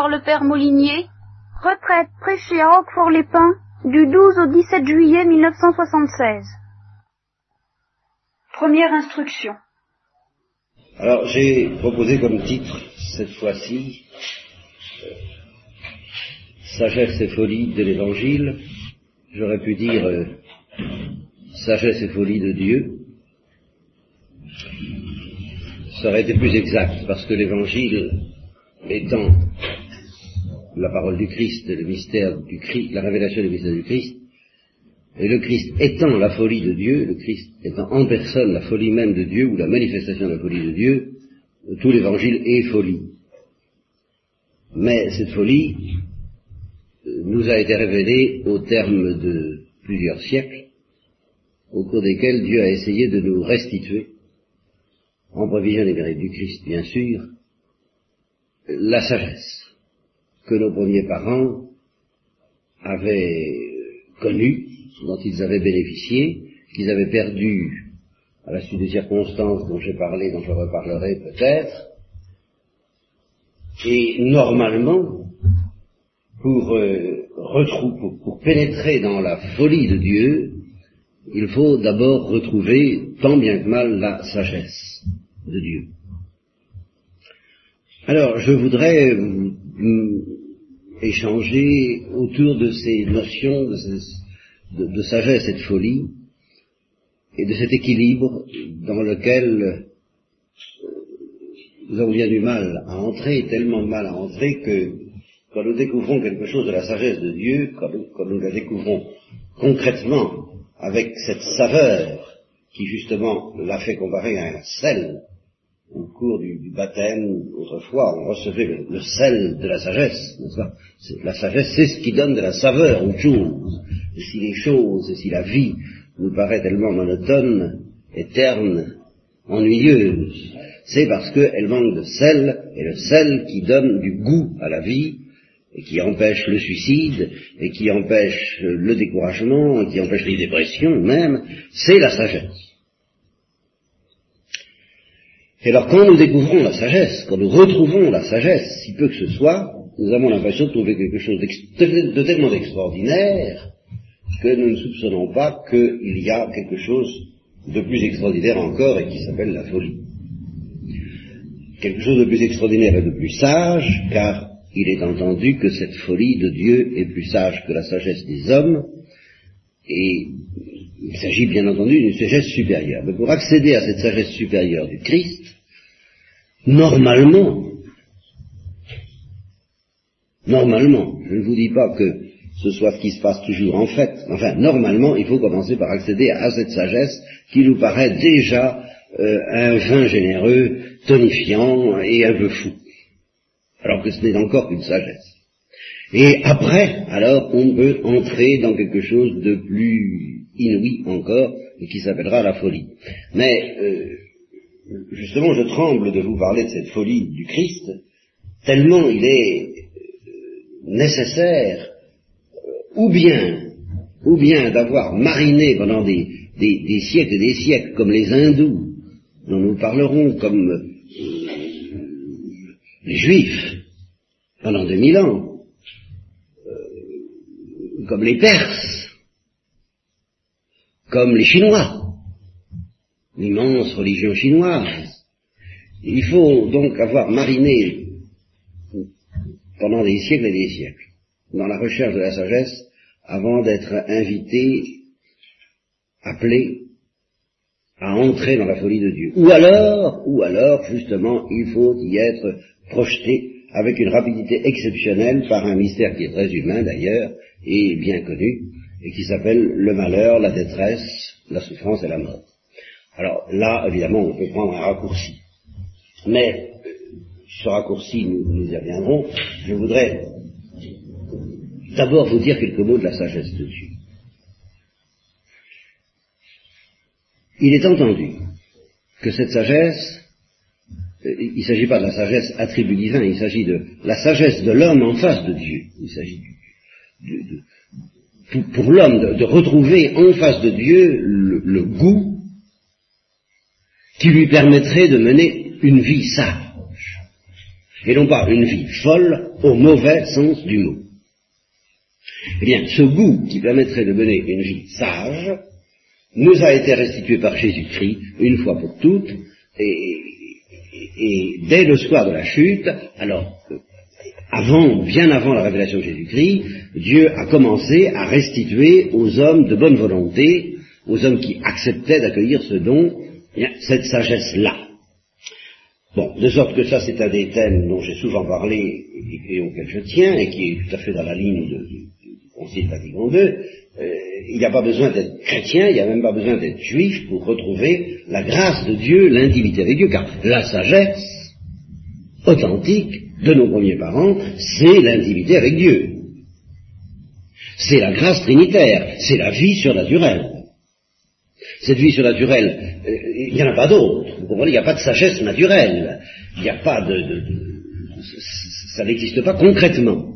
par le père Molinier. Retraite prêchée à Roquefort-les-Pins du 12 au 17 juillet 1976. Première instruction. Alors j'ai proposé comme titre cette fois-ci euh, Sagesse et folie de l'Évangile. J'aurais pu dire euh, Sagesse et folie de Dieu. Ça aurait été plus exact parce que l'Évangile étant la parole du Christ, le mystère du Christ, la révélation du mystère du Christ, et le Christ étant la folie de Dieu, le Christ étant en personne la folie même de Dieu ou la manifestation de la folie de Dieu, tout l'évangile est folie. Mais cette folie euh, nous a été révélée au terme de plusieurs siècles, au cours desquels Dieu a essayé de nous restituer, en provision des mérites du Christ bien sûr, la sagesse que nos premiers parents avaient connue, dont ils avaient bénéficié, qu'ils avaient perdu à la suite des circonstances dont j'ai parlé, dont je reparlerai peut-être. Et normalement, pour, euh, retrouver, pour pénétrer dans la folie de Dieu, il faut d'abord retrouver tant bien que mal la sagesse de Dieu. Alors, je voudrais échanger autour de ces notions de, sagesse et de folie, et de cet équilibre dans lequel euh, nous avons bien du mal à entrer, tellement de mal à entrer que quand nous découvrons quelque chose de la sagesse de Dieu, quand nous, quand nous la découvrons concrètement avec cette saveur qui justement l'a fait comparer à un sel, au cours du, baptême, autrefois, on recevait le, sel de la sagesse, n'est-ce pas? La sagesse, c'est ce qui donne de la saveur aux choses. Si les choses, et si la vie nous paraît tellement monotone, éterne, ennuyeuse, c'est parce qu'elle manque de sel, et le sel qui donne du goût à la vie, et qui empêche le suicide, et qui empêche le découragement, et qui empêche les dépressions même, c'est la sagesse. Et alors quand nous découvrons la sagesse, quand nous retrouvons la sagesse, si peu que ce soit, nous avons l'impression de trouver quelque chose de tellement extraordinaire que nous ne soupçonnons pas qu'il y a quelque chose de plus extraordinaire encore et qui s'appelle la folie. Quelque chose de plus extraordinaire et de plus sage, car il est entendu que cette folie de Dieu est plus sage que la sagesse des hommes, et il s'agit bien entendu d'une sagesse supérieure. Mais pour accéder à cette sagesse supérieure du Christ, normalement, normalement, je ne vous dis pas que ce soit ce qui se passe toujours en fait, enfin, normalement, il faut commencer par accéder à cette sagesse qui nous paraît déjà euh, un vin généreux, tonifiant et un peu fou, alors que ce n'est encore qu'une sagesse. Et après, alors, on peut entrer dans quelque chose de plus inouï encore, et qui s'appellera la folie. Mais, euh, justement, je tremble de vous parler de cette folie du Christ, tellement il est euh, nécessaire, euh, ou bien, ou bien d'avoir mariné pendant des, des, siècles et des siècles, comme les hindous, dont nous parlerons, comme les juifs, pendant 2000 ans, comme les Perses, comme les Chinois, l'immense religion chinoise. Il faut donc avoir mariné pendant des siècles et des siècles dans la recherche de la sagesse avant d'être invité, appelé à entrer dans la folie de Dieu. Ou alors, ou alors, justement, il faut y être projeté avec une rapidité exceptionnelle par un mystère qui est très humain d'ailleurs et bien connu, et qui s'appelle le malheur, la détresse, la souffrance et la mort. Alors là, évidemment, on peut prendre un raccourci. Mais ce raccourci, nous, y reviendrons. Je voudrais d'abord vous dire quelques mots de la sagesse de Dieu. Il est entendu que cette sagesse euh, il ne s'agit pas de la sagesse attribut divin, il s'agit de la sagesse de l'homme en face de Dieu. Il s'agit pour, l'homme de, retrouver en face de Dieu le, goût qui lui permettrait de mener une vie sage. et non pas une vie folle au mauvais sens du mot. Eh bien, ce goût qui permettrait de mener une vie sage nous a été restitué par Jésus-Christ une fois pour toutes, et, dès le soir de la chute, alors avant, bien avant la révélation de Jésus-Christ, Dieu a commencé à restituer aux hommes de bonne volonté, aux hommes qui acceptaient d'accueillir ce don, cette sagesse-là. Bon, de sorte que ça c'est un des thèmes dont j'ai souvent parlé et, auquel je tiens, et qui est tout à fait dans la ligne du Concile Vatican II, euh, il n'y a pas besoin d'être chrétien, il n'y a même pas besoin d'être juif pour retrouver la grâce de Dieu, l'intimité avec Dieu, car la sagesse authentique de nos premiers parents, c'est l'intimité avec Dieu. C'est la grâce trinitaire, c'est la vie surnaturelle. Cette vie surnaturelle, euh, il n'y en a pas d'autre. Vous comprenez, il n'y a pas de sagesse naturelle. Il n'y a pas de, ça n'existe pas concrètement.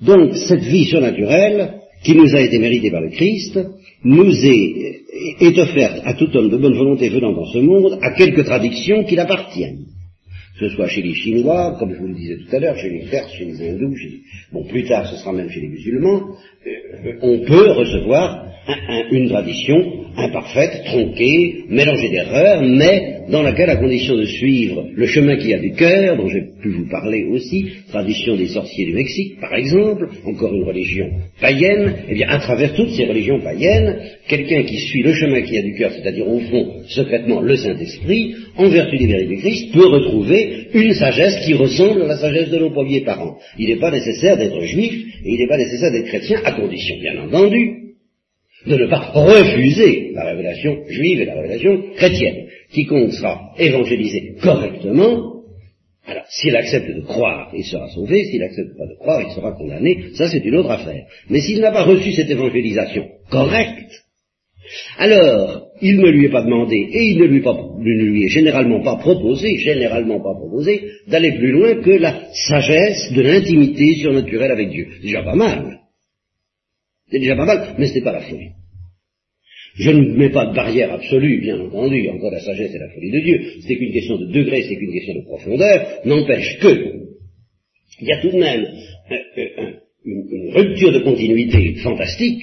Donc, cette vie surnaturelle, qui nous a été méritée par le Christ, nous est, est offerte à tout homme de bonne volonté venant dans ce monde à quelques traditions qui l'appartiennent que ce soit chez les Chinois, comme je vous le disais tout à l'heure, chez les Perses, chez les Hindous, bon, plus tard ce sera même chez les musulmans, euh, on peut recevoir une tradition imparfaite, tronquée, mélangée d'erreurs, mais dans laquelle, à condition de suivre le chemin qui a du cœur, dont j'ai pu vous parler aussi, tradition des sorciers du Mexique, par exemple, encore une religion païenne, eh bien, à travers toutes ces religions païennes, quelqu'un qui suit le chemin qui a du cœur, c'est-à-dire au fond, secrètement, le Saint-Esprit, en vertu des vérités du Christ, peut retrouver une sagesse qui ressemble à la sagesse de nos premiers parents. Il n'est pas nécessaire d'être juif, et il n'est pas nécessaire d'être chrétien, à condition, bien entendu, de ne pas refuser la révélation juive et la révélation chrétienne. Quiconque sera évangélisé correctement, alors s'il accepte de croire, il sera sauvé, s'il n'accepte pas de croire, il sera condamné, ça c'est une autre affaire. Mais s'il n'a pas reçu cette évangélisation correcte, alors il ne lui est pas demandé et il ne lui, est généralement pas proposé, généralement pas proposé, d'aller plus loin que la sagesse de l'intimité surnaturelle avec Dieu. C'est déjà pas mal. C'est déjà pas mal, mais ce n'est pas la folie. Je ne mets pas de barrière absolue, bien entendu, encore la sagesse et la folie de Dieu, c'est qu'une question de degré, c'est qu'une question de profondeur, n'empêche que, il y a tout de même euh, euh, une, rupture de continuité fantastique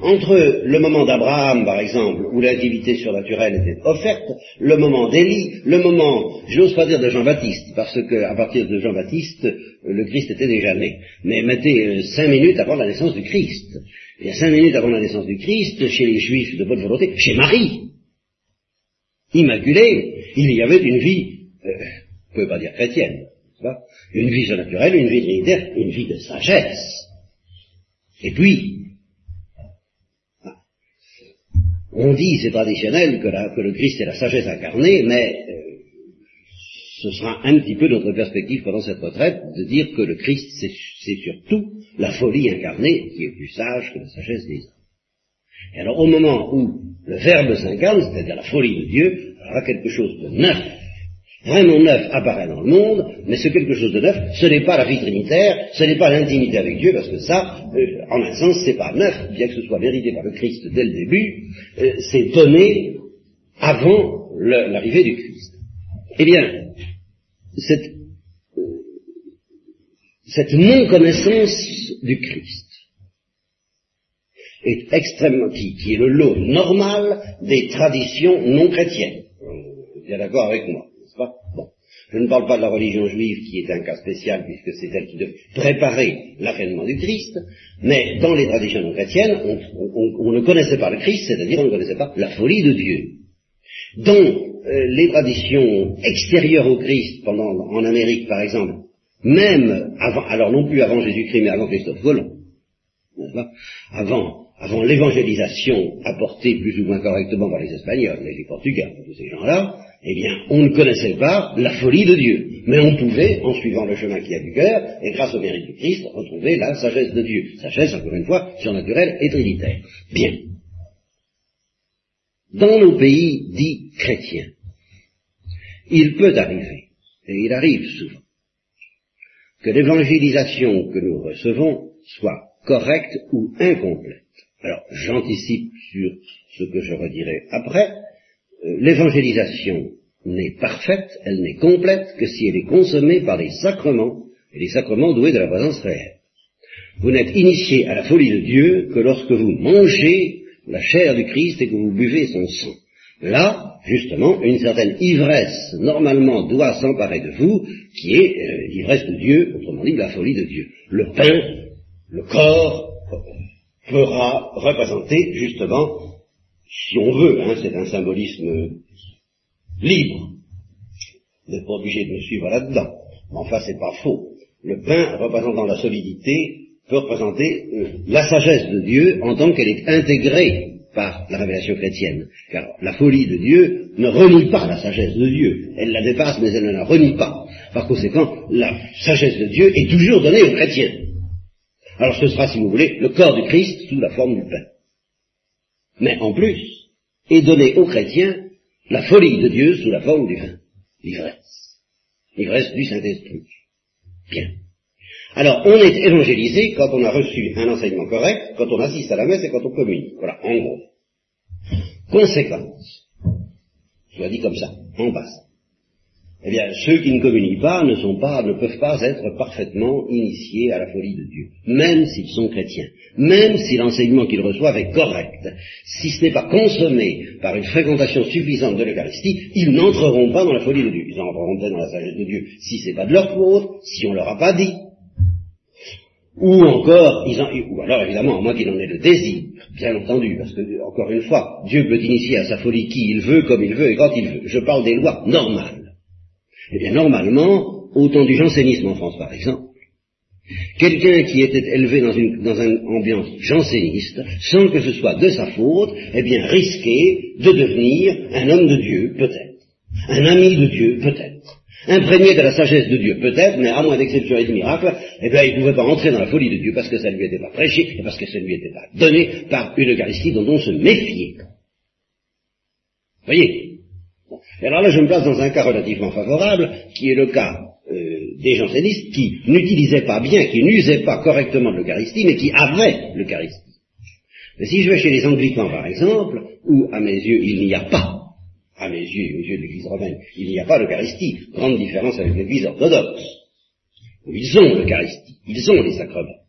entre le moment d'Abraham, par exemple, où l'intimité surnaturelle était offerte, le moment d'Élie, le moment, je n'ose pas dire de Jean-Baptiste, parce qu'à partir de Jean-Baptiste, le Christ était déjà né. Mais mettez euh, cinq minutes avant la naissance du Christ. Il y a cinq minutes avant la naissance du Christ, chez les Juifs de bonne volonté, chez Marie, immaculée, il y avait une vie, euh, ne pouvez pas dire chrétienne, une vie surnaturelle, une vie trinitaire, une vie de sagesse. Et puis, on dit, c'est traditionnel, que, le Christ est la sagesse incarnée, mais euh, ce sera un petit peu notre perspective pendant cette retraite de dire que le Christ, c'est surtout la folie incarnée qui est plus sage que la sagesse des hommes. Et alors au moment où le Verbe s'incarne, c'est-à-dire la folie de Dieu, alors quelque chose de neuf vraiment neuf apparaît dans le monde, mais ce quelque chose de neuf, ce n'est pas la vie trinitaire, ce n'est pas l'intimité avec Dieu, parce que ça, euh, en un sens, c'est pas neuf, bien que ce soit vérité par le Christ dès le début, euh, c'est donné avant l'arrivée du Christ. Eh bien, cette, euh, cette non-connaissance du Christ est extrêmement, qui, qui est le lot normal des traditions non chrétiennes. Vous êtes d'accord avec moi. Je ne parle pas de la religion juive qui est un cas spécial puisque c'est elle qui devait préparer l'avènement du Christ, mais dans les traditions non chrétiennes, on, ne connaissait pas le Christ, c'est-à-dire on ne connaissait pas la folie de Dieu. Dans euh, les traditions extérieures au Christ, pendant, en Amérique par exemple, même avant, alors non plus avant Jésus-Christ, mais avant Christophe Colomb, avant, avant l'évangélisation apportée plus ou moins correctement par les Espagnols, les Portugais, tous ces gens-là, eh bien, on ne connaissait pas la folie de Dieu. Mais on pouvait, en suivant le chemin qui a du cœur, et grâce au mérite du Christ, retrouver la sagesse de Dieu. Sagesse, encore une fois, surnaturelle et trinitaire. Bien. Dans nos pays dits chrétiens, il peut arriver, et il arrive souvent, que l'évangélisation que nous recevons soit correcte ou incomplète. Alors, j'anticipe sur ce que je redirai après, euh, l'évangélisation n'est parfaite, elle n'est complète que si elle est consommée par les sacrements, et les sacrements doués de la présence réelle. Vous n'êtes initié à la folie de Dieu que lorsque vous mangez la chair du Christ et que vous buvez son sang. Là, justement, une certaine ivresse normalement doit s'emparer de vous, qui est euh, l'ivresse de Dieu, autrement dit la folie de Dieu. Le pain, le corps, fera représenter justement, si on veut, hein, c'est un symbolisme libre. Vous n'êtes pas obligé de me suivre là-dedans. Mais enfin, c'est pas faux. Le pain représentant la solidité peut représenter euh, la sagesse de Dieu en tant qu'elle est intégrée par la révélation chrétienne. Car la folie de Dieu ne renie pas la sagesse de Dieu. Elle la dépasse, mais elle ne la renie pas. Par conséquent, la sagesse de Dieu est toujours donnée aux chrétiens. Alors ce sera, si vous voulez, le corps du Christ sous la forme du pain. Mais en plus, est donné aux chrétiens la folie de Dieu sous la forme du vin, l'ivresse. L'ivresse du Saint-Esprit. Bien. Alors, on est évangélisé quand on a reçu un enseignement correct, quand on assiste à la messe et quand on communique. Voilà, en gros. Conséquence. Soit dit comme ça, en bas. Eh bien, ceux qui ne communient pas ne sont pas, ne peuvent pas être parfaitement initiés à la folie de Dieu, même s'ils sont chrétiens, même si l'enseignement qu'ils reçoivent est correct. Si ce n'est pas consommé par une fréquentation suffisante de l'Eucharistie, ils n'entreront pas dans la folie de Dieu. Ils entreront peut-être dans la sagesse de Dieu si c'est pas de leur faute, si on leur a pas dit. Ou encore, ils ou alors évidemment, moi qui en ai le désir, bien entendu, parce que, encore une fois, Dieu peut initier à sa folie qui il veut, comme il veut et quand il veut. Je parle des lois normales. Eh bien, normalement, au temps du jansénisme en France, par exemple, quelqu'un qui était élevé dans une, dans une ambiance janséniste, sans que ce soit de sa faute, eh bien, risquait de devenir un homme de Dieu, peut-être. Un ami de Dieu, peut-être. Imprégné de la sagesse de Dieu, peut-être, mais à moins d'exception et de miracle, eh bien, il ne pouvait pas entrer dans la folie de Dieu parce que ça ne lui était pas prêché et parce que ça ne lui était pas donné par une Eucharistie dont on se méfiait. Voyez et alors là, je me place dans un cas relativement favorable, qui est le cas euh, des jansénistes qui n'utilisaient pas bien, qui n'usaient pas correctement l'Eucharistie, mais qui avaient l'Eucharistie. Mais si je vais chez les anglicans, par exemple, où, à mes yeux, il n'y a pas, à mes yeux aux yeux de l'Église romaine, il n'y a pas l'Eucharistie, grande différence avec l'Église orthodoxe, où ils ont l'Eucharistie, ils ont les sacrements.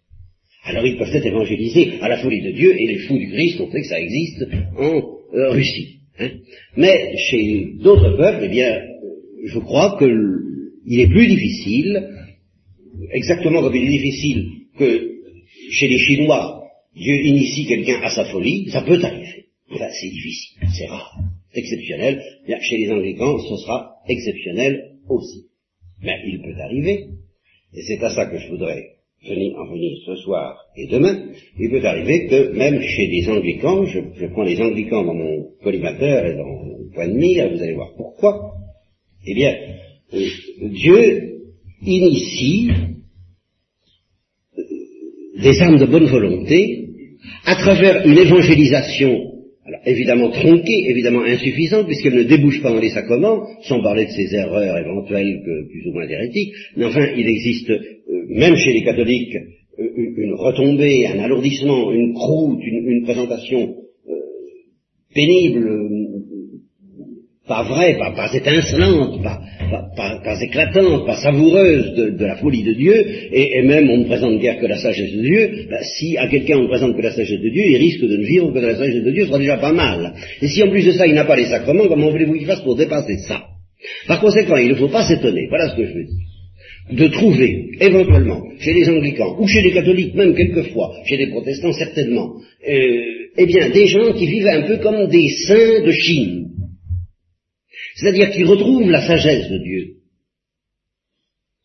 Alors ils peuvent être évangélisés à la folie de Dieu, et les fous du Christ, on sait que ça existe en euh, Russie. Hein? Mais chez d'autres peuples, eh bien, je crois qu'il est plus difficile, exactement comme il est difficile que chez les Chinois, Dieu initie quelqu'un à sa folie, ça peut arriver. Enfin, c'est difficile, c'est rare, exceptionnel. Bien, chez les Anglicans, ce sera exceptionnel aussi. Mais il peut arriver, et c'est à ça que je voudrais venir, en venir ce soir et demain, il peut arriver que même chez les anglicans, je, prends les anglicans dans mon collimateur et dans mon point de mire, vous allez voir pourquoi, eh bien, euh, Dieu initie euh, des âmes de bonne volonté à travers une évangélisation alors, évidemment tronquée, évidemment insuffisante, puisqu'elle ne débouche pas dans les sacrements, sans parler de ses erreurs éventuelles que, plus ou moins hérétiques, mais enfin, il existe euh, même chez les catholiques, une retombée, un alourdissement, une croûte, une, présentation euh, pénible, pas vraie, pas, étincelante, pas, pas, éclatante, pas savoureuse de, la folie de Dieu, et, même on ne présente guère que la sagesse de Dieu, ben, si à quelqu'un on ne présente que la sagesse de Dieu, il risque de ne vivre que de la sagesse de Dieu, ce sera déjà pas mal. Et si en plus de ça il n'a pas les sacrements, comment voulez-vous qu'il fasse pour dépasser ça? Par conséquent, il ne faut pas s'étonner, voilà ce que je veux dire de trouver éventuellement chez les anglicans ou chez les catholiques même quelquefois, chez les protestants certainement, euh, eh bien des gens qui vivent un peu comme des saints de Chine. C'est-à-dire qui retrouvent la sagesse de Dieu,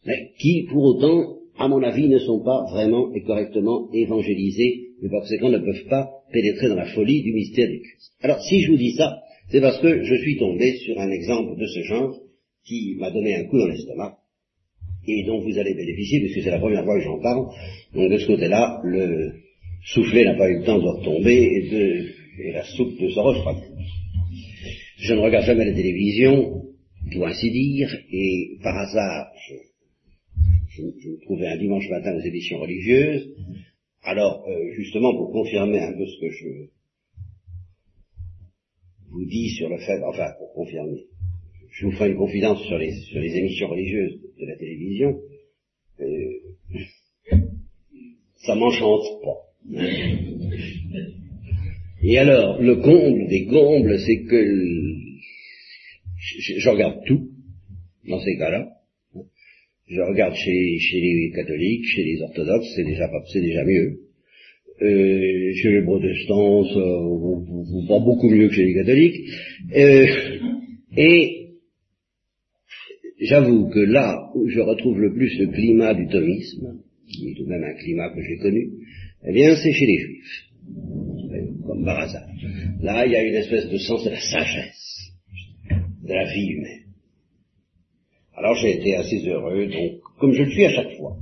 mais qui pour autant, à mon avis, ne sont pas vraiment et correctement évangélisés, et par conséquent ne peuvent pas pénétrer dans la folie du mystère du Christ. Alors si je vous dis ça, c'est parce que je suis tombé sur un exemple de ce genre qui m'a donné un coup dans l'estomac et dont vous allez bénéficier, puisque c'est la première fois que j'en parle. Donc de ce côté-là, le soufflet n'a pas eu le temps de retomber et, de, la soupe de se refroidir. Je ne regarde jamais la télévision, pour ainsi dire, et par hasard, je, me trouvais un dimanche matin aux éditions religieuses. Alors, euh, justement, pour confirmer un peu ce que je vous dis sur le fait, enfin, pour confirmer, je vous ferai une confidence sur les, émissions religieuses de la télévision. Euh, ça m'enchante pas. Et alors, le comble des combles, c'est que je, regarde tout dans ces cas-là. Je regarde chez, les catholiques, chez les orthodoxes, c'est déjà mieux. Euh, chez les protestants, ça, pas beaucoup mieux que chez les catholiques. Euh, et j'avoue que là où je retrouve le plus le climat du thomisme, qui est tout de même un climat que j'ai connu, eh bien c'est chez les juifs, comme par hasard. Là, il y a une espèce de sens de la sagesse, de la vie humaine. Alors j'ai été assez heureux, donc, comme je le suis à chaque fois,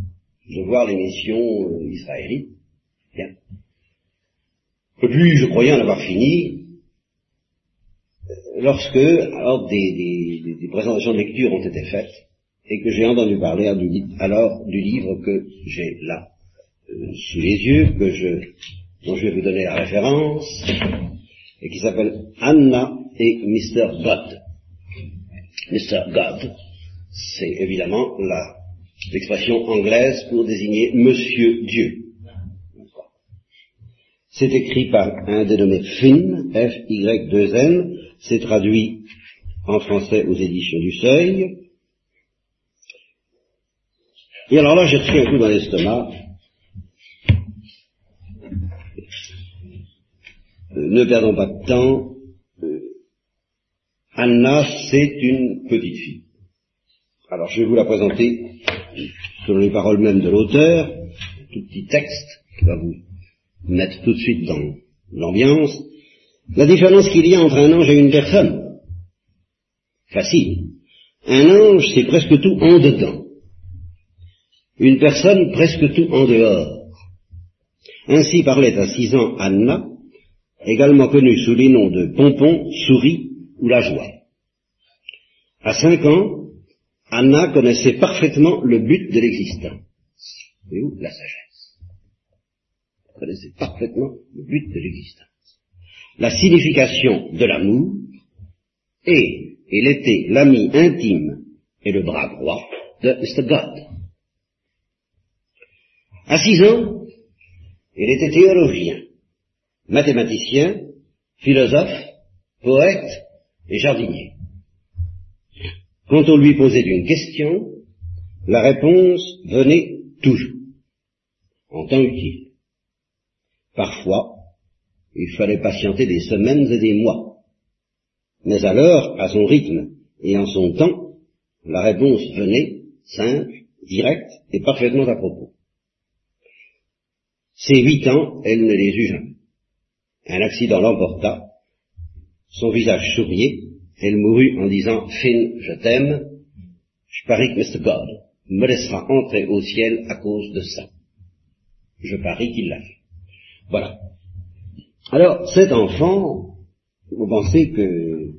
de voir les missions euh, israélites. Bien. Et puis, je croyais en avoir fini, lorsque, alors, des, des, présentations de lecture ont été faites, et que j'ai entendu parler alors du livre que j'ai là, euh, sous les yeux, que je, dont je vais vous donner la référence, et qui s'appelle Anna et Mr. God. Mr. God, c'est évidemment l'expression anglaise pour désigner Monsieur Dieu. C'est écrit par un dénommé Finn, F-Y-2-N, c'est traduit en français aux éditions du Seuil. Et alors là, j'ai reçu un coup dans l'estomac. Euh, ne perdons pas de temps. Euh, Anna, c'est une petite fille. Alors je vais vous la présenter selon les paroles mêmes de l'auteur, tout petit texte qui va vous mettre tout de suite dans l'ambiance. La différence qu'il y a entre un ange et une personne. Facile. Un ange, c'est presque tout en dedans. Une personne, presque tout en dehors. Ainsi parlait à six ans Anna, également connue sous les noms de Pompon, Souris ou La Joie. À cinq ans, Anna connaissait parfaitement le but de l'existence. Et où? La sagesse. Connaissait parfaitement le but de l'existence. La signification de l'amour, et elle était l'ami intime et le bras droit de Mr. God. À six ans, il était théologien, mathématicien, philosophe, poète et jardinier. Quand on lui posait une question, la réponse venait toujours, en temps utile. Parfois, il fallait patienter des semaines et des mois. Mais alors, à son rythme et en son temps, la réponse venait, simple, directe et parfaitement à propos. Ces huit ans, elle ne les eut jamais. Un accident l'emporta, son visage souriait, elle mourut en disant Finn, je t'aime, je parie que Mr. God me laissera entrer au ciel à cause de ça. Je parie qu'il l'a fait. Voilà. Alors, cet enfant, vous pensez que euh,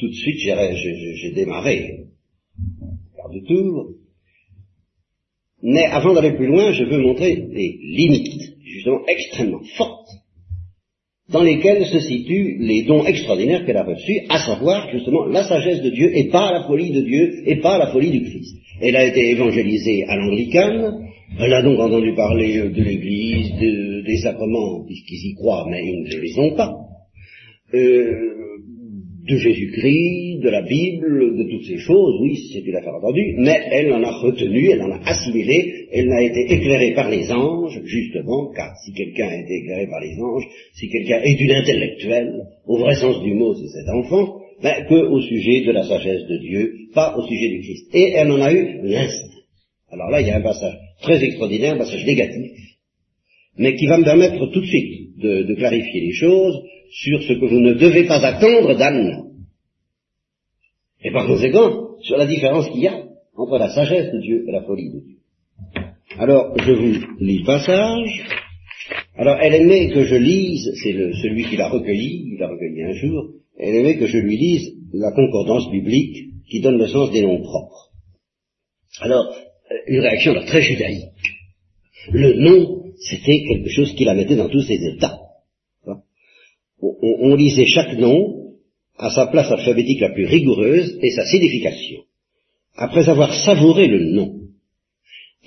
tout de suite j'ai démarré par de tour, mais avant d'aller plus loin, je veux montrer les limites, justement extrêmement fortes dans lesquels se situent les dons extraordinaires qu'elle a reçus, à savoir justement la sagesse de Dieu et pas la folie de Dieu et pas la folie du Christ. Elle a été évangélisée à l'anglicane, elle a donc entendu parler de l'Église, des sacrements, puisqu'ils y croient, mais ils ne les ont pas. Euh, de Jésus-Christ, de la Bible, de toutes ces choses, oui, c'est une affaire entendue, mais elle en a retenu, elle en a assimilé, elle n'a été éclairée par les anges, justement, car si quelqu'un a été éclairé par les anges, si quelqu'un est une intellectuelle, au vrai sens du mot, c'est cet enfant, ben, que au sujet de la sagesse de Dieu, pas au sujet du Christ. Et elle en a eu l'instinct. Alors là, il y a un passage très extraordinaire, un passage négatif, mais qui va me permettre tout de suite de, clarifier les choses, sur ce que vous ne devez pas attendre d'Anne. Et par conséquent, sur la différence qu'il y a entre la sagesse de Dieu et la folie de Dieu. Alors, je vous lis le passage. Alors, elle aimait que je lise, c'est celui qui l'a recueilli, il l'a recueilli un jour, elle aimait que je lui lise la concordance biblique qui donne le sens des noms propres. Alors, une réaction très judaïque. Le nom, c'était quelque chose qui la mettait dans tous ses états on, lisait chaque nom à sa place alphabétique la plus rigoureuse et sa signification. Après avoir savouré le nom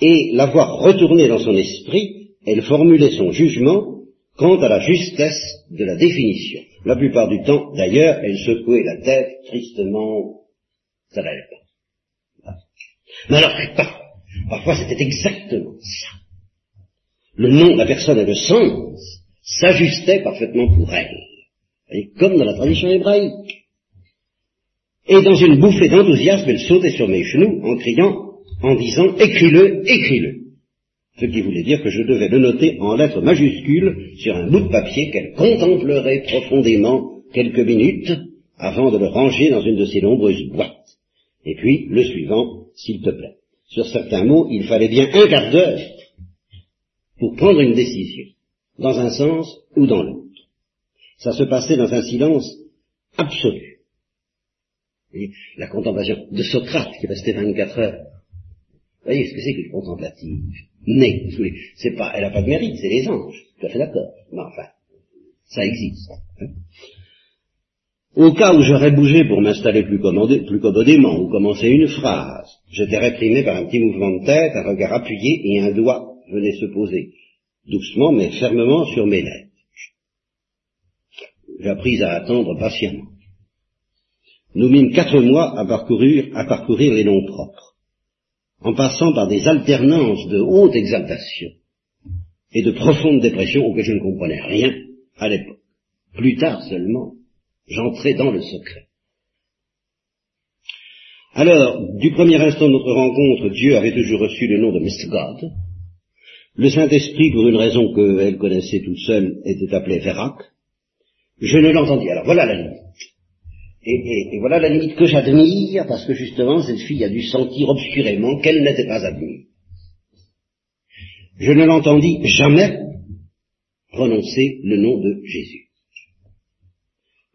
et l'avoir retourné dans son esprit, elle formulait son jugement quant à la justesse de la définition. La plupart du temps, d'ailleurs, elle secouait la tête tristement, ça n'allait pas. Mais alors, parfois c'était exactement ça. Le nom de la personne et le sens s'ajustaient parfaitement pour elle comme dans la tradition hébraïque. Et dans une bouffée d'enthousiasme, elle sautait sur mes genoux en criant, en disant, écris-le, écris-le. Ce qui voulait dire que je devais le noter en lettres majuscules sur un bout de papier qu'elle contemplerait profondément quelques minutes avant de le ranger dans une de ses nombreuses boîtes. Et puis, le suivant, s'il te plaît. Sur certains mots, il fallait bien un quart d'heure pour prendre une décision, dans un sens ou dans l'autre. Ça se passait dans un silence absolu. la contemplation de Socrate qui restait 24 heures. Vous voyez ce que c'est qu'une contemplative Née, c'est pas, elle n'a pas de mérite, c'est les anges. Tout à fait d'accord. Mais enfin, ça existe. Hein. Au cas où j'aurais bougé pour m'installer plus, commodément ou commencer une phrase, j'étais réprimé par un petit mouvement de tête, un regard appuyé et un doigt venait se poser doucement mais fermement sur mes lèvres j'appris à attendre patiemment. Nous mîmes quatre mois à parcourir, à parcourir les noms propres, en passant par des alternances de haute exaltation et de profonde dépression auxquelles je ne comprenais rien à l'époque. Plus tard seulement, j'entrai dans le secret. Alors, du premier instant de notre rencontre, Dieu avait toujours reçu le nom de Mr. God. Le Saint-Esprit, pour une raison qu'elle connaissait toute seule, était appelé Vérac. Je ne l'entendis. Alors voilà la limite. Et, voilà la limite que j'admire, parce que justement, cette fille a dû sentir obscurément qu'elle n'était pas admise. Je ne l'entendis jamais prononcer le nom de Jésus.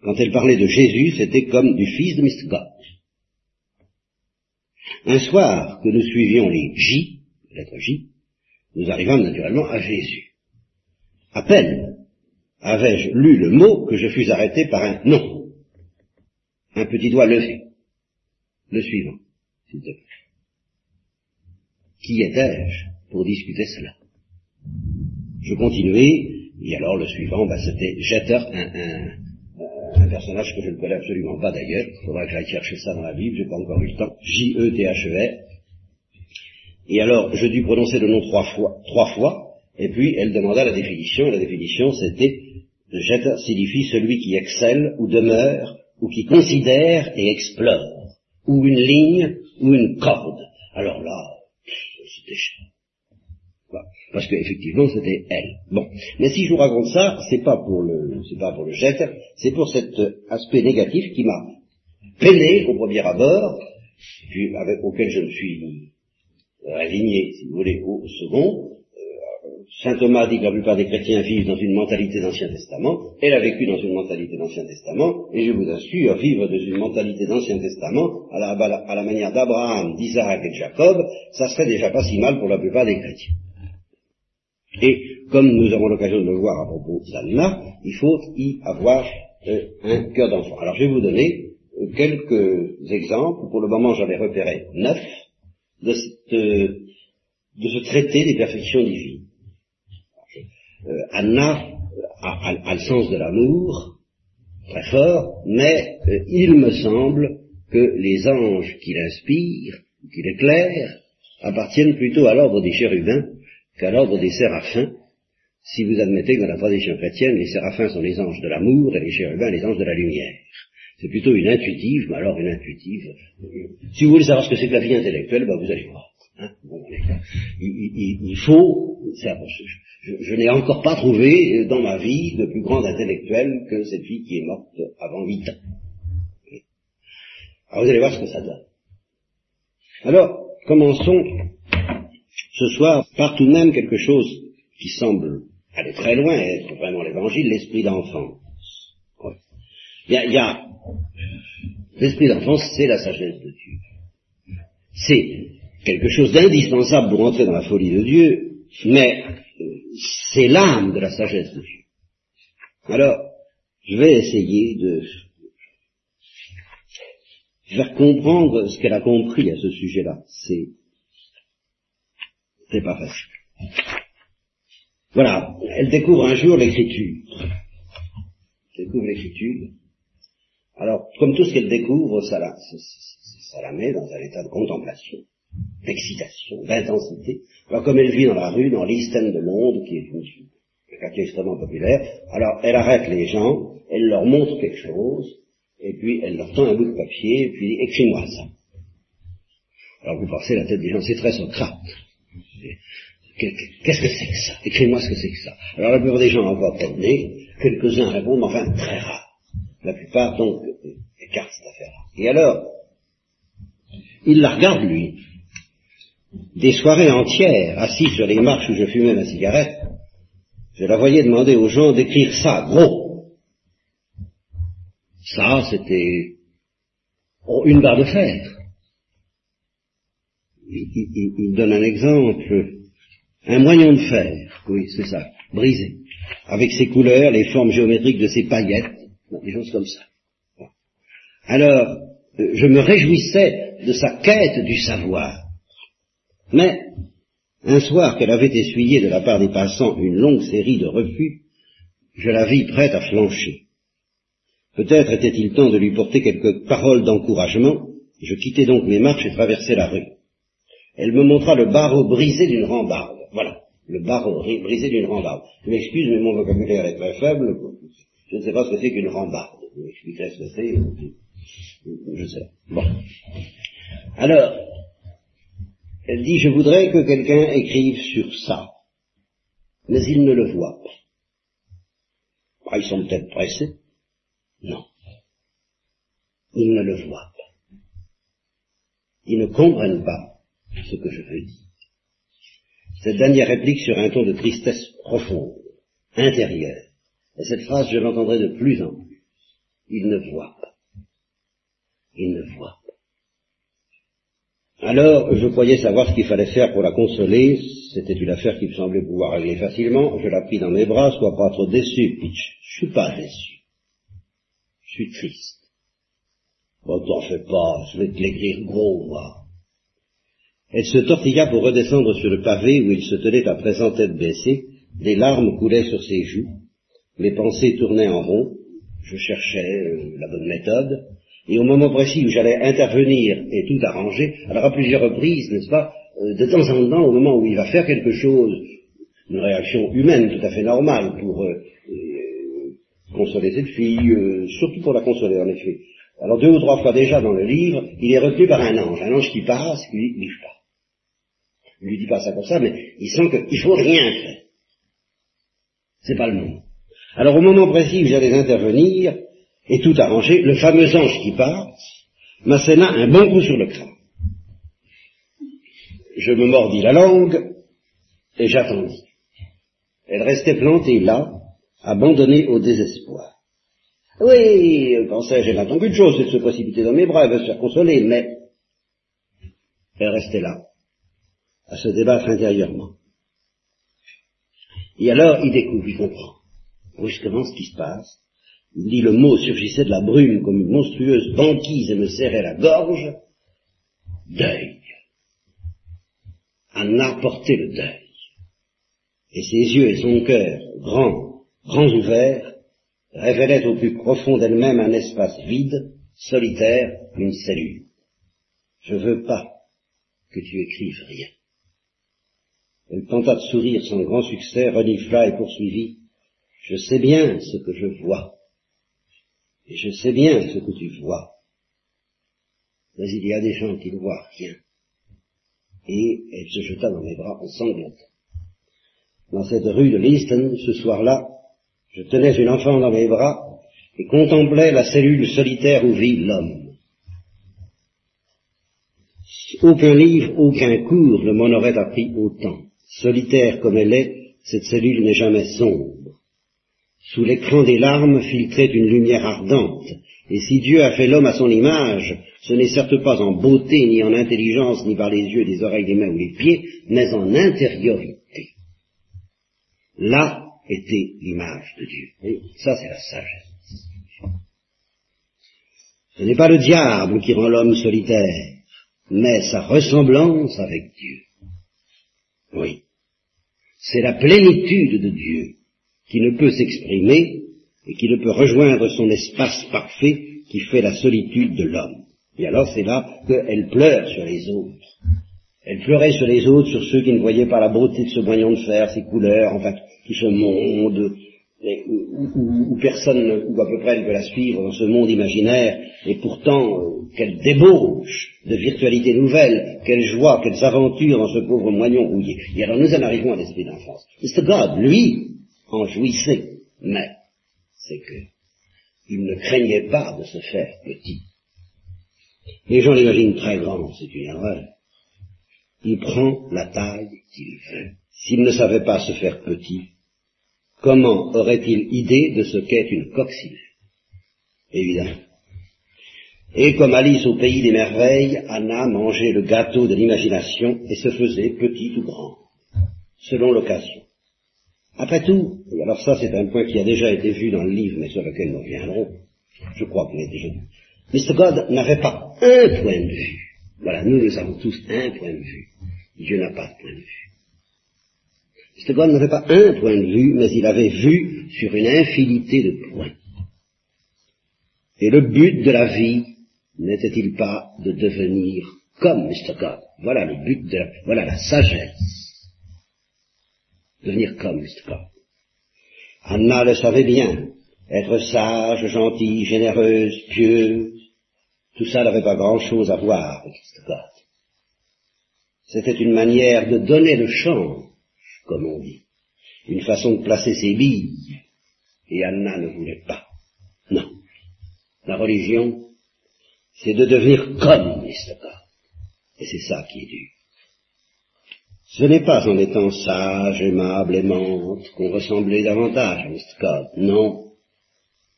Quand elle parlait de Jésus, c'était comme du fils de Mr. God. Un soir que nous suivions les J, lettre J, nous arrivâmes naturellement à Jésus. À peine avais-je lu le mot que je fus arrêté par un non. Un petit doigt levé. Le suivant, s'il te plaît. Qui étais-je pour discuter cela? Je continuais, et alors le suivant, bah, c'était Jeter, un, un, personnage que je ne connais absolument pas d'ailleurs, il faudra que j'aille chercher ça dans la Bible, j'ai pas encore eu le temps, J-E-T-H-E-R. Et alors, je dû prononcer le nom trois fois, trois fois, et puis elle demanda la définition, la définition c'était Jeter signifie celui qui excelle ou demeure ou qui considère et explore, ou une ligne ou une corde. Alors là, c'était. Parce qu'effectivement, c'était elle. Bon. Mais si je vous raconte ça, c'est pas pour le, c'est pas pour le Jeter, c'est pour cet aspect négatif qui m'a peiné au premier abord, auquel je me suis résigné, si vous voulez, au second, Saint Thomas dit que la plupart des chrétiens vivent dans une mentalité d'Ancien Testament. Elle a vécu dans une mentalité d'Ancien Testament, et je vous assure, vivre dans une mentalité d'Ancien Testament, à la, à la manière d'Abraham, d'Isaac et de Jacob, ça serait déjà pas si mal pour la plupart des chrétiens. Et comme nous avons l'occasion de le voir à propos d'Anna, il faut y avoir euh, un cœur d'enfant. Alors je vais vous donner euh, quelques exemples. Pour le moment, j'en ai repéré neuf de, euh, de ce traité des perfections divines. Euh, Anna a, le sens de l'amour, très fort, mais euh, il me semble que les anges qui l'inspirent, qui l'éclairent, appartiennent plutôt à l'ordre des chérubins qu'à l'ordre des séraphins, si vous admettez que dans la tradition chrétienne, les séraphins sont les anges de l'amour et les chérubins les anges de la lumière. C'est plutôt une intuitive, mais alors une intuitive. Si vous voulez savoir ce que c'est que la vie intellectuelle, ben vous allez voir. Hein il, faut, je, n'ai encore pas trouvé dans ma vie de plus grande intellectuelle que cette fille qui est morte avant huit ans. Alors vous allez voir ce que ça donne. Alors, commençons ce soir par tout de même quelque chose qui semble aller très loin, être vraiment l'évangile, l'esprit d'enfance. Il y a, l'esprit d'enfance, c'est la sagesse de Dieu. C'est quelque chose d'indispensable pour entrer dans la folie de Dieu, mais c'est l'âme de la sagesse de Dieu. Alors, je vais essayer de faire comprendre ce qu'elle a compris à ce sujet-là. C'est, c'est pas facile. Voilà, elle découvre un jour l'écriture. Elle découvre l'écriture. Alors, comme tout ce qu'elle découvre, ça la, met dans un état de contemplation, d'excitation, d'intensité. Alors, comme elle vit dans la rue, dans l'East de Londres, qui est une, un quartier extrêmement populaire, alors elle arrête les gens, elle leur montre quelque chose, et puis elle leur tend un bout de papier, et puis dit, écris-moi ça. Alors vous pensez la tête des gens, c'est très Socrate. Qu'est-ce que c'est que ça? Écris-moi ce que c'est que ça. Alors la plupart des gens envoient promener, quelques-uns répondent, enfin très rare. La plupart donc écartent cette affaire-là. Et alors, il la regarde lui. Des soirées entières, assis sur les marches où je fumais ma cigarette, je la voyais demander aux gens d'écrire ça, gros. Ça, c'était une barre de fer. Il, il, donne un exemple, un moyen de fer, oui, c'est ça, brisé, avec ses couleurs, les formes géométriques de ses paillettes, des choses comme ça. Alors, euh, je me réjouissais de sa quête du savoir. Mais, un soir qu'elle avait essuyé de la part des passants une longue série de refus, je la vis prête à flancher. Peut-être était-il temps de lui porter quelques paroles d'encouragement. Je quittai donc mes marches et traversai la rue. Elle me montra le barreau brisé d'une rambarde. Voilà, le barreau brisé d'une rambarde. Je m'excuse, mais mon vocabulaire est très faible. Je ne sais pas ce que c'est qu'une rambarde. Vous m'expliquerez ce que c'est. Je sais. Bon. Alors, elle dit, je voudrais que quelqu'un écrive sur ça. Mais il ne le voit pas. Ah, ils sont peut-être pressés. Non. Ils ne le voient pas. Ils ne comprennent pas ce que je veux dire. Cette dernière réplique sur un ton de tristesse profonde, intérieure. Et cette phrase, je l'entendrai de plus en plus. Ils ne voient pas. Ils ne voient pas. Alors, je croyais savoir ce qu'il fallait faire pour la consoler. C'était une affaire qui me semblait pouvoir aller facilement. Je la pris dans mes bras, sois pas trop déçu, Pitch. Je suis pas déçu. Je suis triste. Bon, t'en fais pas, je vais te l'écrire gros, moi. Elle se tortilla pour redescendre sur le pavé où il se tenait à présent tête baissée, des larmes coulaient sur ses joues, mes pensées tournaient en rond, je cherchais euh, la bonne méthode, et au moment précis où j'allais intervenir et tout arranger, alors à plusieurs reprises, n'est-ce pas, euh, de temps en temps, au moment où il va faire quelque chose, une réaction humaine tout à fait normale pour euh, consoler cette fille, surtout pour la consoler en effet. Alors deux ou trois fois déjà dans le livre, il est retenu par un ange, un ange qui passe, qui lui pas. Il lui dit pas ça comme ça, mais il sent qu'il faut rien faire. C'est pas le moment. Alors au moment précis où j'allais intervenir, et tout arranger, le fameux ange qui passe m'assena un bon coup sur le crâne. Je me mordis la langue et j'attendis. Elle restait plantée là, abandonnée au désespoir. Oui, pensais-je, elle n'attend qu'une chose, c'est de se précipiter dans mes bras, elle veut se faire consoler, mais elle restait là, à se débattre intérieurement. Et alors, il découvre, il comprend brusquement ce qui se passe. Il dit le mot surgissait de la brume comme une monstrueuse banquise et me serrait la gorge. Deuil. Anna portait le deuil. Et ses yeux et son cœur, grands, grands ouverts, révélaient au plus profond d'elle-même un espace vide, solitaire, une cellule. Je veux pas que tu écrives rien. Elle tenta de sourire sans grand succès, renifla et poursuivit. Je sais bien ce que je vois. Et je sais bien ce que tu vois. Mais il y a des gens qui ne voient rien. Et elle se jeta dans mes bras en sanglotant. Dans cette rue de Leaston, ce soir-là, je tenais une enfant dans mes bras et contemplais la cellule solitaire où vit l'homme. Aucun livre, aucun cours ne m'en aurait appris autant. Solitaire comme elle est, cette cellule n'est jamais sombre. Sous l'écran des larmes filtrait une lumière ardente, et si Dieu a fait l'homme à son image, ce n'est certes pas en beauté, ni en intelligence, ni par les yeux, les oreilles, les mains ou les pieds, mais en intériorité. Là était l'image de Dieu. Ça, c'est la sagesse. Ce n'est pas le diable qui rend l'homme solitaire, mais sa ressemblance avec Dieu. Oui. C'est la plénitude de Dieu qui ne peut s'exprimer et qui ne peut rejoindre son espace parfait qui fait la solitude de l'homme. Et alors c'est là qu'elle pleure sur les autres. Elle pleurait sur les autres, sur ceux qui ne voyaient pas la beauté de ce moyen de fer, ses couleurs, enfin tout ce monde, où, personne, ou à peu près, ne peut la suivre dans ce monde imaginaire, et pourtant, euh, quelle débauche de virtualité nouvelle, quelle joie, quelles aventures dans ce pauvre moignon rouillé. Et alors nous en arrivons à l'esprit d'enfance. Mr. God, lui, en jouissait, mais c'est que il ne craignait pas de se faire petit. Les gens l'imaginent très grand, c'est une erreur. Il prend la taille qu'il veut. S'il ne savait pas se faire petit, comment aurait-il idée de ce qu'est une coccinelle? Évidemment. Et comme Alice au pays des merveilles, Anna mangeait le gâteau de l'imagination et se faisait petit ou grand, selon l'occasion. Après tout, et alors ça c'est un point qui a déjà été vu dans le livre, mais sur lequel nous reviendrons, je crois qu'il est déjà vu, Mr. God n'avait pas un point de vue. Voilà, nous, nous avons tous un point de vue. Dieu n'a pas de point de vue. Mr. God n'avait pas un point de vue, mais il avait vu sur une infinité de points. Et le but de la vie n'était-il pas de devenir comme Mr. God? Voilà le but de la, voilà la sagesse. Devenir comme Mr. God. Anna le savait bien. Être sage, gentille, généreuse, pieuse, tout ça n'avait pas grand-chose à voir avec Mr. God. C'était une manière de donner le change, comme on dit. Une façon de placer ses billes. Et Anna ne voulait pas. Non. La religion, c'est de devenir comme. God. Et c'est ça qui est dur. Ce n'est pas en étant sage, aimable, aimante qu'on ressemblait davantage à Mr. God. Non.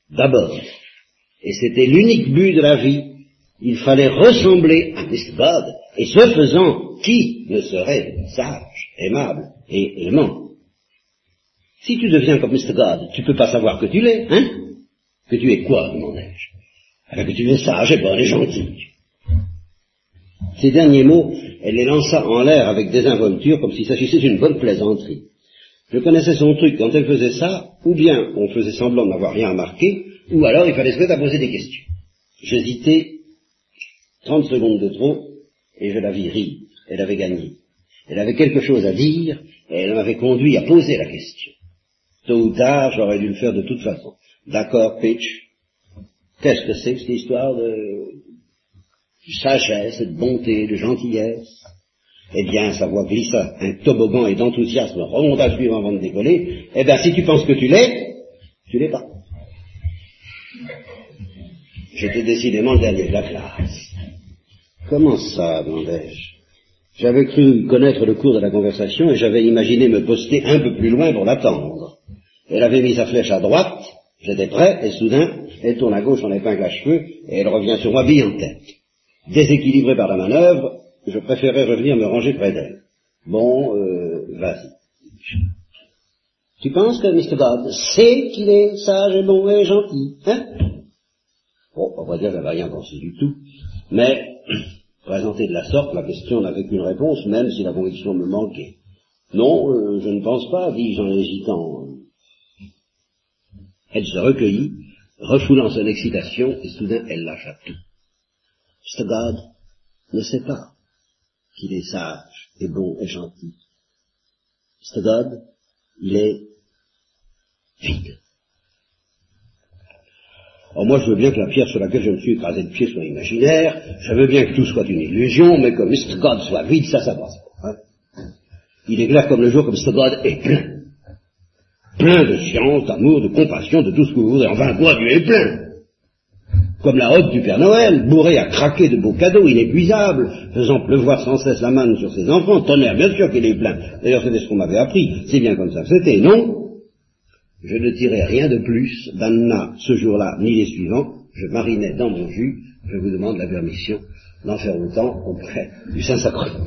D'abord, et c'était l'unique but de la vie, il fallait ressembler à. God, et ce faisant, qui ne serait sage, aimable et aimant Si tu deviens comme Mr. God, tu peux pas savoir que tu l'es, hein? Que tu es quoi, demandai-je alors que tu es sage et bon et gentil. Ces derniers mots, elle les lança en l'air avec désinvolture comme s'il s'agissait d'une bonne plaisanterie. Je connaissais son truc, quand elle faisait ça, ou bien on faisait semblant n'avoir rien remarqué, ou alors il fallait se mettre à poser des questions. J'hésitais trente secondes de trop, et je la vis rire. Elle avait gagné. Elle avait quelque chose à dire, et elle m'avait conduit à poser la question. Tôt ou tard, j'aurais dû le faire de toute façon. D'accord, Pitch, Qu'est-ce que c'est que cette histoire de sagesse, de bonté, de gentillesse? Eh bien, sa voix glissa un toboggan et d'enthousiasme remonta suivant avant de décoller. Eh bien, si tu penses que tu l'es, tu l'es pas. J'étais décidément le dernier de la classe. Comment ça, demandai-je? J'avais cru connaître le cours de la conversation et j'avais imaginé me poster un peu plus loin pour l'attendre. Elle avait mis sa flèche à droite, j'étais prêt, et soudain, elle tourne à gauche en épingle à cheveux, et elle revient sur moi bille en tête. Déséquilibré par la manœuvre, je préférais revenir me ranger près d'elle. Bon, euh, vas-y. Tu penses que Mr. God sait qu'il est sage et bon et gentil, hein? Bon, on va dire, j'avais rien pensé du tout, mais, présenté de la sorte, la question n'avait qu'une réponse, même si la conviction me manquait. Non, euh, je ne pense pas, dis-je en hésitant. Elle se recueillit, refoulant son excitation, et soudain elle lâcha tout. God ne sait pas qu'il est sage et bon et gentil. God, il est vide. Alors moi je veux bien que la pierre sur laquelle je me suis écrasé de pied soit imaginaire, je veux bien que tout soit une illusion, mais que Mr. God soit vide, ça, ça passe pas. Hein. Il est clair comme le jour que Mr. God est plein de science, d'amour, de compassion, de tout ce que vous voudrez. Enfin, quoi, Dieu est plein. Comme la hotte du Père Noël, bourré à craquer de beaux cadeaux, inépuisables, faisant pleuvoir sans cesse la manne sur ses enfants. Tonnerre, bien sûr qu'il est plein. D'ailleurs, c'était ce qu'on m'avait appris. C'est bien comme ça c'était, non? Je ne tirais rien de plus d'Anna ce jour-là, ni les suivants. Je marinais dans mon jus. Je vous demande la permission d'en faire autant auprès du Saint-Sacrement.